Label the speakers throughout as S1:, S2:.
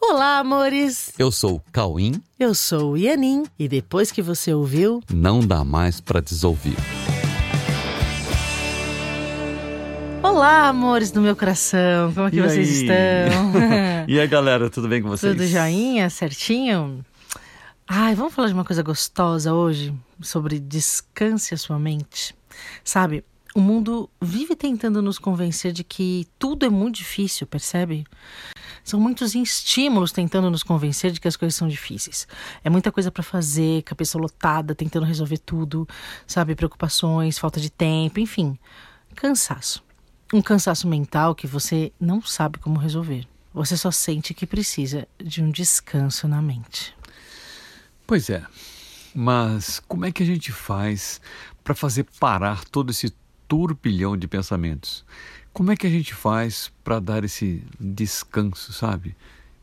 S1: Olá, amores!
S2: Eu sou o Cauim.
S1: Eu sou o Ianin. E depois que você ouviu,
S2: Não dá mais pra desouvir.
S1: Olá, amores do meu coração! Como é que
S2: E
S1: vocês
S2: aí?
S1: estão?
S2: E aí, galera, tudo bem com vocês?
S1: Tudo joinha? Certinho? Ai, vamos falar de uma coisa gostosa hoje? Sobre descanse a sua mente. Sabe, o mundo vive tentando nos convencer de que tudo é muito difícil, percebe? São muitos estímulos tentando nos convencer de que as coisas são difíceis. É muita coisa para fazer, cabeça lotada, tentando resolver tudo, sabe? Preocupações, falta de tempo, enfim. Cansaço. Um cansaço mental que você não sabe como resolver. Você só sente que precisa de um descanso na mente.
S2: Pois é. Mas como é que a gente faz para fazer parar todo esse turbilhão de pensamentos? Como é que a gente faz para dar esse descanso, sabe?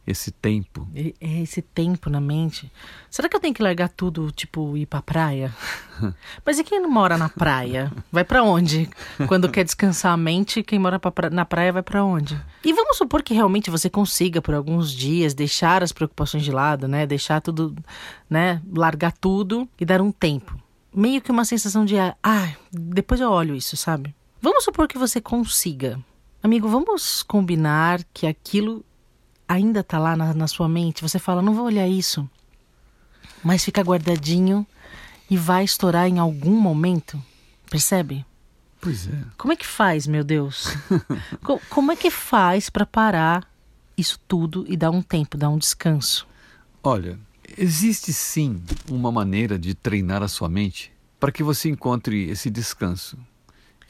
S2: Esse tempo.
S1: É esse tempo na mente. Será que eu tenho que largar tudo, tipo, ir pra praia? Mas e quem não mora na praia? Vai pra onde? Quando quer descansar a mente, quem mora pra na praia vai pra onde? E vamos supor que realmente você consiga, por alguns dias, deixar as preocupações de lado, né? Deixar tudo, né? Largar tudo e dar um tempo. Meio que uma sensação de, ah, depois eu olho isso, sabe? Vamos supor que você consiga. Amigo, vamos combinar que aquilo ainda tá lá na, na sua mente, você fala, não vou olhar isso, mas fica guardadinho e vai estourar em algum momento, percebe?
S2: Pois é.
S1: Como é que faz, meu Deus? Co- como é que faz para parar isso tudo e dar um tempo, dar um descanso?
S2: Olha, existe sim uma maneira de treinar a sua mente para que você encontre esse descanso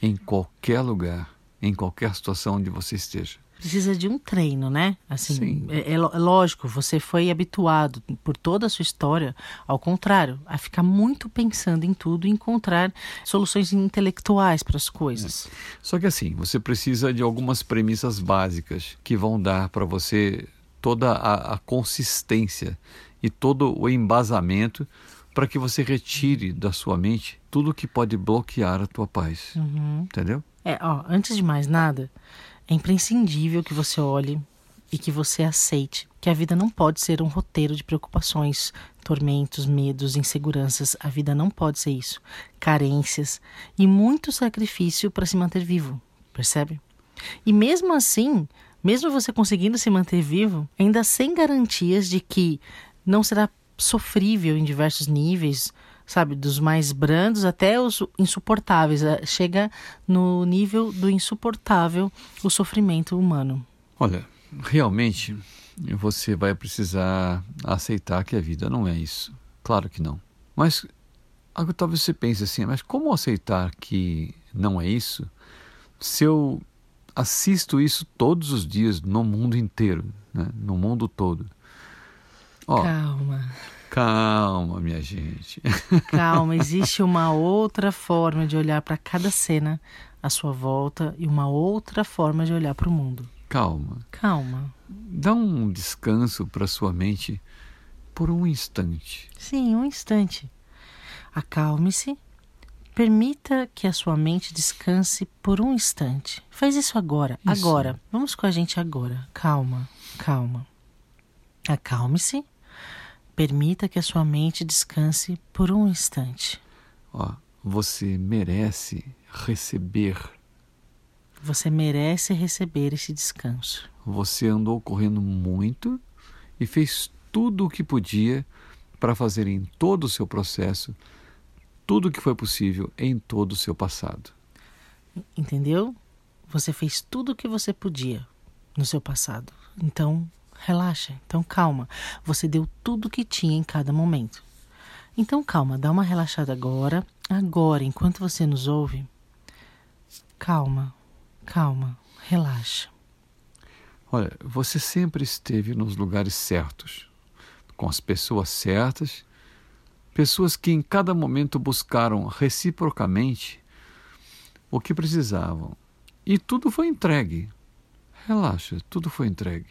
S2: em qualquer lugar, em qualquer situação onde você esteja.
S1: Precisa de um treino, né? Assim,
S2: Sim.
S1: É, é é lógico, você foi habituado por toda a sua história, ao contrário, a ficar muito pensando em tudo e encontrar soluções intelectuais para as coisas.
S2: Só que assim, você precisa de algumas premissas básicas que vão dar para você toda a, a consistência e todo o embasamento para que você retire da sua mente tudo que pode bloquear a tua paz.
S1: Uhum.
S2: Entendeu?
S1: É, ó, antes de mais nada, é imprescindível que você olhe e que você aceite que a vida não pode ser um roteiro de preocupações, tormentos, medos, inseguranças. A vida não pode ser isso. Carências e muito sacrifício para se manter vivo, percebe? E mesmo assim, mesmo você conseguindo se manter vivo, ainda sem garantias de que não será sofrível em diversos níveis, sabe, dos mais brandos até os insuportáveis. Eh, Chega no nível do insuportável o sofrimento humano.
S2: Olha, realmente você vai precisar aceitar que a vida não é isso. Claro que não. Mas talvez você pense assim, mas como aceitar que não é isso se eu assisto isso todos os dias no mundo inteiro, né? no mundo todo? Ó,
S1: Calma,
S2: calma, minha gente.
S1: calma. Existe uma outra forma de olhar para cada cena à sua volta e uma outra forma de olhar para o mundo.
S2: calma.
S1: Calma.
S2: Dá um descanso para sua mente por um instante.
S1: Sim, um instante. Acalme-se. Permita que a sua mente descanse por um instante. Faz isso agora,
S2: Isso.
S1: agora. Vamos com a gente agora. Calma, calma. Acalme-se. Permita que a sua mente descanse por um instante.
S2: Ó, você merece receber.
S1: Você merece receber esse descanso.
S2: Você andou correndo muito e fez tudo o que podia para fazer em todo o seu processo tudo o que foi possível em todo o seu passado.
S1: Entendeu? Você fez tudo o que você podia no seu passado. Então, relaxa. Então, calma. Você deu tudo o que tinha em cada momento. Então, calma. Dá uma relaxada agora. Agora, enquanto você nos ouve. Calma. Calma. Relaxa.
S2: Olha, você sempre esteve nos lugares certos, com as pessoas certas, pessoas que em cada momento buscaram reciprocamente o que precisavam. E tudo foi entregue. Relaxa, tudo foi entregue.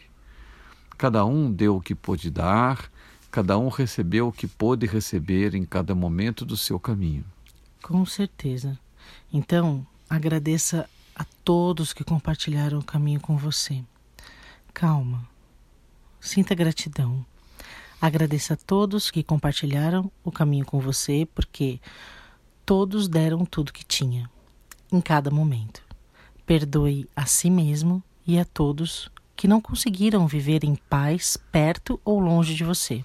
S2: Cada um deu o que pôde dar, cada um recebeu o que pôde receber em cada momento do seu caminho.
S1: Com certeza. Então, agradeça a todos que compartilharam o caminho com você. Calma. sinta gratidão. Agradeça a todos que compartilharam o caminho com você, porque todos deram tudo que tinha, em cada momento. Perdoe a si mesmo e a todos que não conseguiram viver em paz perto ou longe de você.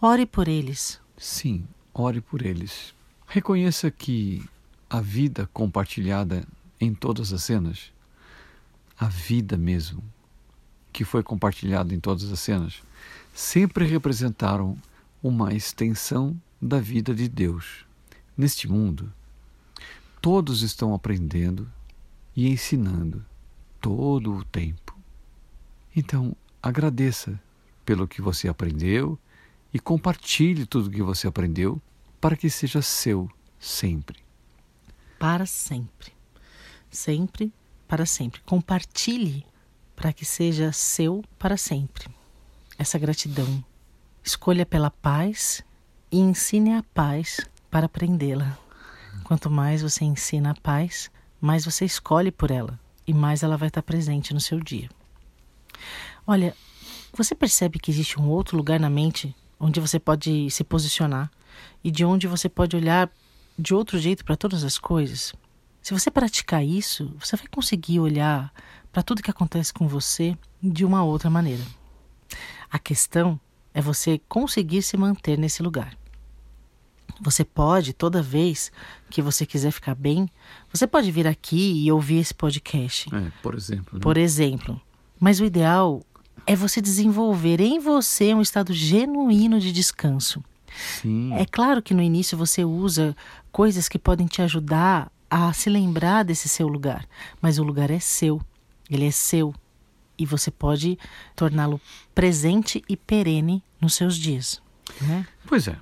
S1: Ore por eles.
S2: Sim, ore por eles. Reconheça que a vida compartilhada em todas as cenas, a vida mesmo, que foi compartilhada em todas as cenas, sempre representaram uma extensão da vida de Deus. Neste mundo, todos estão aprendendo e ensinando todo o tempo. Então, agradeça pelo que você aprendeu e compartilhe tudo o que você aprendeu para que seja seu sempre.
S1: Para sempre. Sempre, para sempre. Compartilhe para que seja seu para sempre. Essa gratidão. Escolha pela paz e ensine a paz para aprendê-la. Quanto mais você ensina a paz, mais você escolhe por ela e mais ela vai estar presente no seu dia. Olha, você percebe que existe um outro lugar na mente onde você pode se posicionar e de onde você pode olhar de outro jeito para todas as coisas? Se você praticar isso, você vai conseguir olhar para tudo que acontece com você de uma outra maneira. A questão é você conseguir se manter nesse lugar. Você pode, toda vez que você quiser ficar bem, você pode vir aqui e ouvir esse podcast.
S2: É, por exemplo. Né?
S1: Por exemplo. Mas o ideal é você desenvolver em você um estado genuíno de descanso.
S2: Sim.
S1: É claro que no início você usa coisas que podem te ajudar a se lembrar desse seu lugar, mas o lugar é seu, ele é seu e você pode torná-lo presente e perene nos seus dias. Né?
S2: Pois é.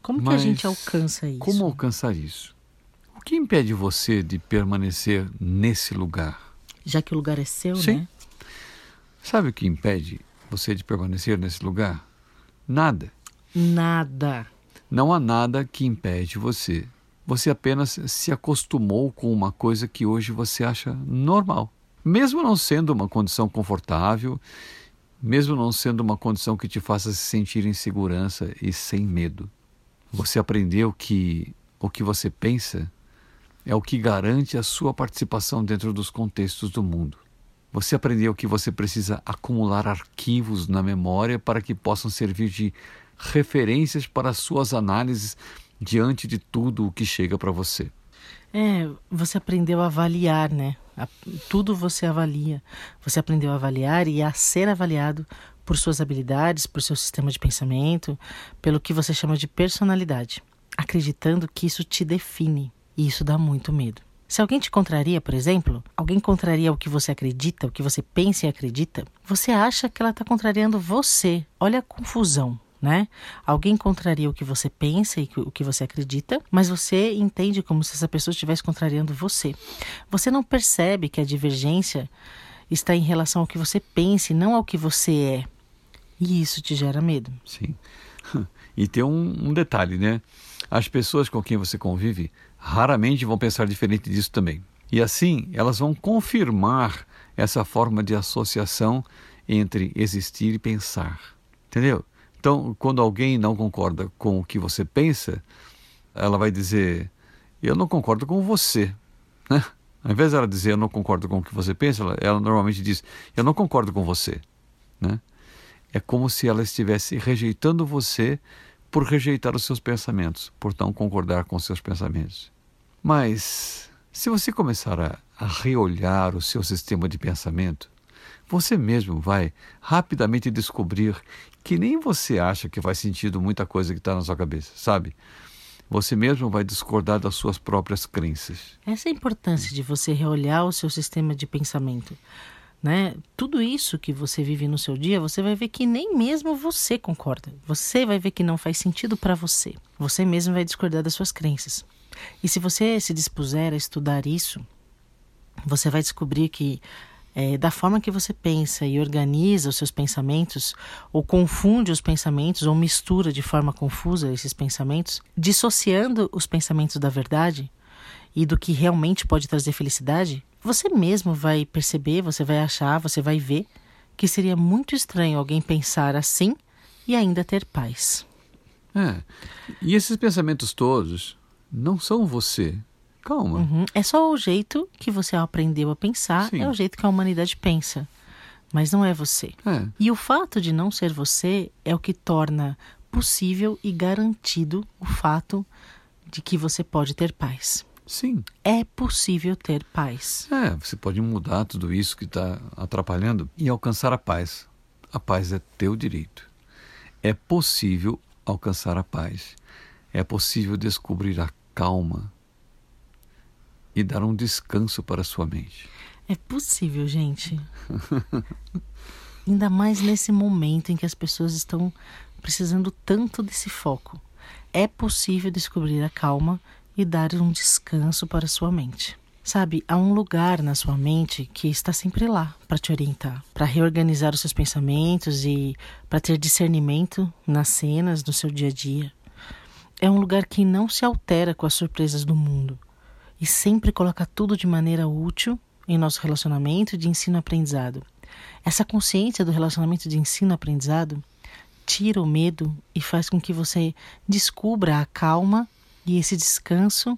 S1: Como que a gente alcança isso?
S2: Como alcançar isso? O que impede você de permanecer nesse lugar?
S1: Já que o lugar é seu,
S2: Sim.
S1: né?
S2: Sabe o que impede você de permanecer nesse lugar? Nada.
S1: Nada.
S2: Não há nada que impede você. Você apenas se acostumou com uma coisa que hoje você acha normal. Mesmo não sendo uma condição confortável, mesmo não sendo uma condição que te faça se sentir em segurança e sem medo. Você aprendeu que o que você pensa é o que garante a sua participação dentro dos contextos do mundo. Você aprendeu que você precisa acumular arquivos na memória para que possam servir de referências para as suas análises diante de tudo o que chega para você.
S1: É, você aprendeu a avaliar, né? Tudo você avalia. Você aprendeu a avaliar e a ser avaliado por suas habilidades, por seu sistema de pensamento, pelo que você chama de personalidade, acreditando que isso te define. E isso dá muito medo. Se alguém te contraria, por exemplo, alguém contraria o que você acredita, o que você pensa e acredita, você acha que ela está contrariando você. Olha a confusão. Né? Alguém contraria o que você pensa e o que você acredita, mas você entende como se essa pessoa estivesse contrariando você. Você não percebe que a divergência está em relação ao que você pensa e não ao que você é. E isso te gera medo.
S2: Sim. E tem um, um detalhe, né? As pessoas com quem você convive raramente vão pensar diferente disso também. E assim, elas vão confirmar essa forma de associação entre existir e pensar. Entendeu? Então, quando alguém não concorda com o que você pensa, ela vai dizer: Eu não concordo com você. Né? Ao invés de ela dizer eu não concordo com o que você pensa, ela, ela normalmente diz eu não concordo com você. Né? É como se ela estivesse rejeitando você por rejeitar os seus pensamentos, por não concordar com os seus pensamentos. Mas, se você começar a, a reolhar o seu sistema de pensamento, você mesmo vai rapidamente descobrir que nem você acha que faz sentido muita coisa que está na sua cabeça, sabe? Você mesmo vai discordar das suas próprias crenças.
S1: Essa é a importância de você reolhar o seu sistema de pensamento. Né? Tudo isso que você vive no seu dia, você vai ver que nem mesmo você concorda. Você vai ver que não faz sentido para você. Você mesmo vai discordar das suas crenças. E se você se dispuser a estudar isso, você vai descobrir que é, da forma que você pensa e organiza os seus pensamentos, ou confunde os pensamentos, ou mistura de forma confusa esses pensamentos, dissociando os pensamentos da verdade e do que realmente pode trazer felicidade, você mesmo vai perceber, você vai achar, você vai ver que seria muito estranho alguém pensar assim e ainda ter paz.
S2: É. E esses pensamentos todos não são você. Calma.
S1: Uhum. É só o jeito que você aprendeu a pensar,
S2: Sim.
S1: é o jeito que a humanidade pensa. Mas não é você.
S2: É.
S1: E o fato de não ser você é o que torna possível e garantido o fato de que você pode ter paz.
S2: Sim.
S1: É possível ter paz.
S2: É, você pode mudar tudo isso que está atrapalhando e alcançar a paz. A paz é teu direito. É possível alcançar a paz. É possível descobrir a calma e dar um descanso para a sua mente.
S1: É possível, gente. Ainda mais nesse momento em que as pessoas estão precisando tanto desse foco. É possível descobrir a calma e dar um descanso para a sua mente. Sabe, há um lugar na sua mente que está sempre lá para te orientar, para reorganizar os seus pensamentos e para ter discernimento nas cenas do seu dia a dia. É um lugar que não se altera com as surpresas do mundo e sempre coloca tudo de maneira útil em nosso relacionamento de ensino-aprendizado. Essa consciência do relacionamento de ensino-aprendizado tira o medo e faz com que você descubra a calma e esse descanso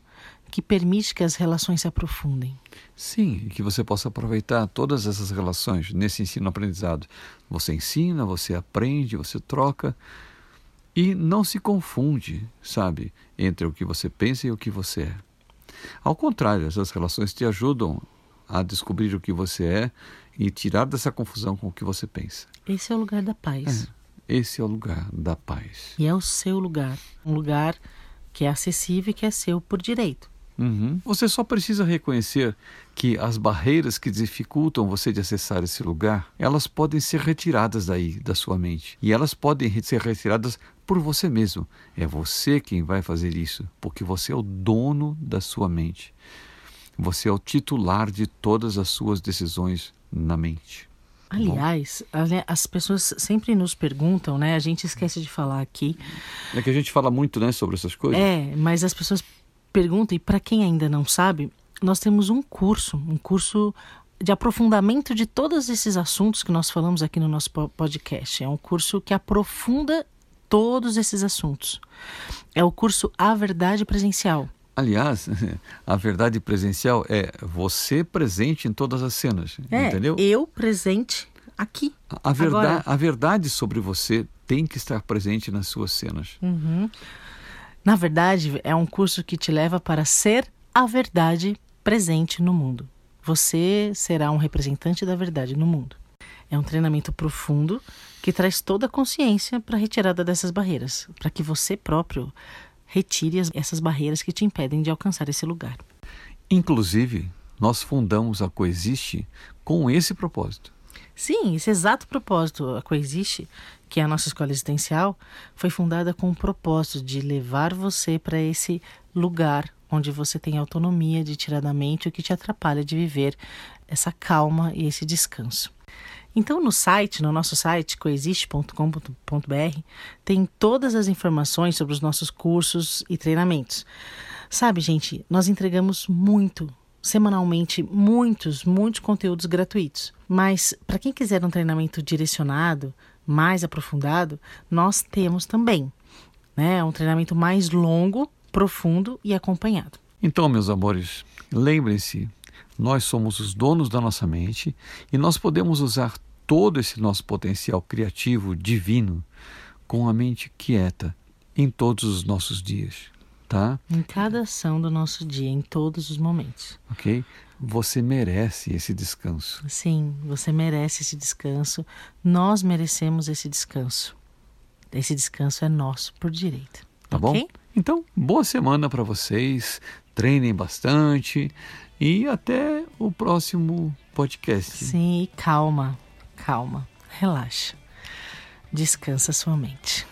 S1: que permite que as relações se aprofundem.
S2: Sim, e que você possa aproveitar todas essas relações nesse ensino-aprendizado. Você ensina, você aprende, você troca e não se confunde, sabe, entre o que você pensa e o que você é. Ao contrário, essas relações te ajudam a descobrir o que você é e tirar dessa confusão com o que você pensa.
S1: Esse é o lugar da paz.
S2: É, esse é o lugar da paz.
S1: E é o seu lugar. Um lugar que é acessível e que é seu por direito.
S2: Uhum. Você só precisa reconhecer que as barreiras que dificultam você de acessar esse lugar, elas podem ser retiradas daí, da sua mente. E elas podem ser retiradas por você mesmo. É você quem vai fazer isso, porque você é o dono da sua mente. Você é o titular de todas as suas decisões na mente.
S1: Aliás, as pessoas sempre nos perguntam, né? A gente esquece de falar aqui.
S2: É que a gente fala muito, né, sobre essas coisas.
S1: É, mas as pessoas perguntam, e para quem ainda não sabe, nós temos um curso, um curso de aprofundamento de todos esses assuntos que nós falamos aqui no nosso podcast. É um curso que aprofunda todos esses assuntos. É o curso A Verdade Presencial.
S2: Aliás, a verdade presencial é você presente em todas as cenas,
S1: é,
S2: entendeu?
S1: Eu presente aqui.
S2: A, verdade, a verdade sobre você tem que estar presente nas suas cenas.
S1: Uhum. Na verdade, é um curso que te leva para ser a verdade presente no mundo. Você será um representante da verdade no mundo. É um treinamento profundo que traz toda a consciência para a retirada dessas barreiras, para que você próprio retire essas barreiras que te impedem de alcançar esse lugar.
S2: Inclusive, nós fundamos a Coexiste com esse propósito.
S1: Sim, esse exato propósito. A Coexiste, que é a nossa escola existencial, foi fundada com o propósito de levar você para esse lugar onde você tem autonomia de tirar da mente o que te atrapalha de viver essa calma e esse descanso. Então, no site, no nosso site, coexiste.com.br, tem todas as informações sobre os nossos cursos e treinamentos. Sabe, gente, nós entregamos muito, semanalmente, muitos, muitos conteúdos gratuitos. Mas, para quem quiser um treinamento direcionado, mais aprofundado, nós temos também. Né? Um treinamento mais longo, profundo e acompanhado.
S2: Então, meus amores, lembrem-se nós somos os donos da nossa mente e nós podemos usar todo esse nosso potencial criativo divino com a mente quieta em todos os nossos dias, tá?
S1: Em cada ação do nosso dia, em todos os momentos.
S2: OK? Você merece esse descanso.
S1: Sim, você merece esse descanso. Nós merecemos esse descanso. Esse descanso é nosso por direito.
S2: Tá okay? bom? Então, boa semana para vocês. Treinem bastante e até o próximo podcast.
S1: Sim, e calma, calma, relaxa. Descansa sua mente.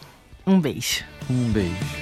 S1: Um beijo.
S2: Um beijo.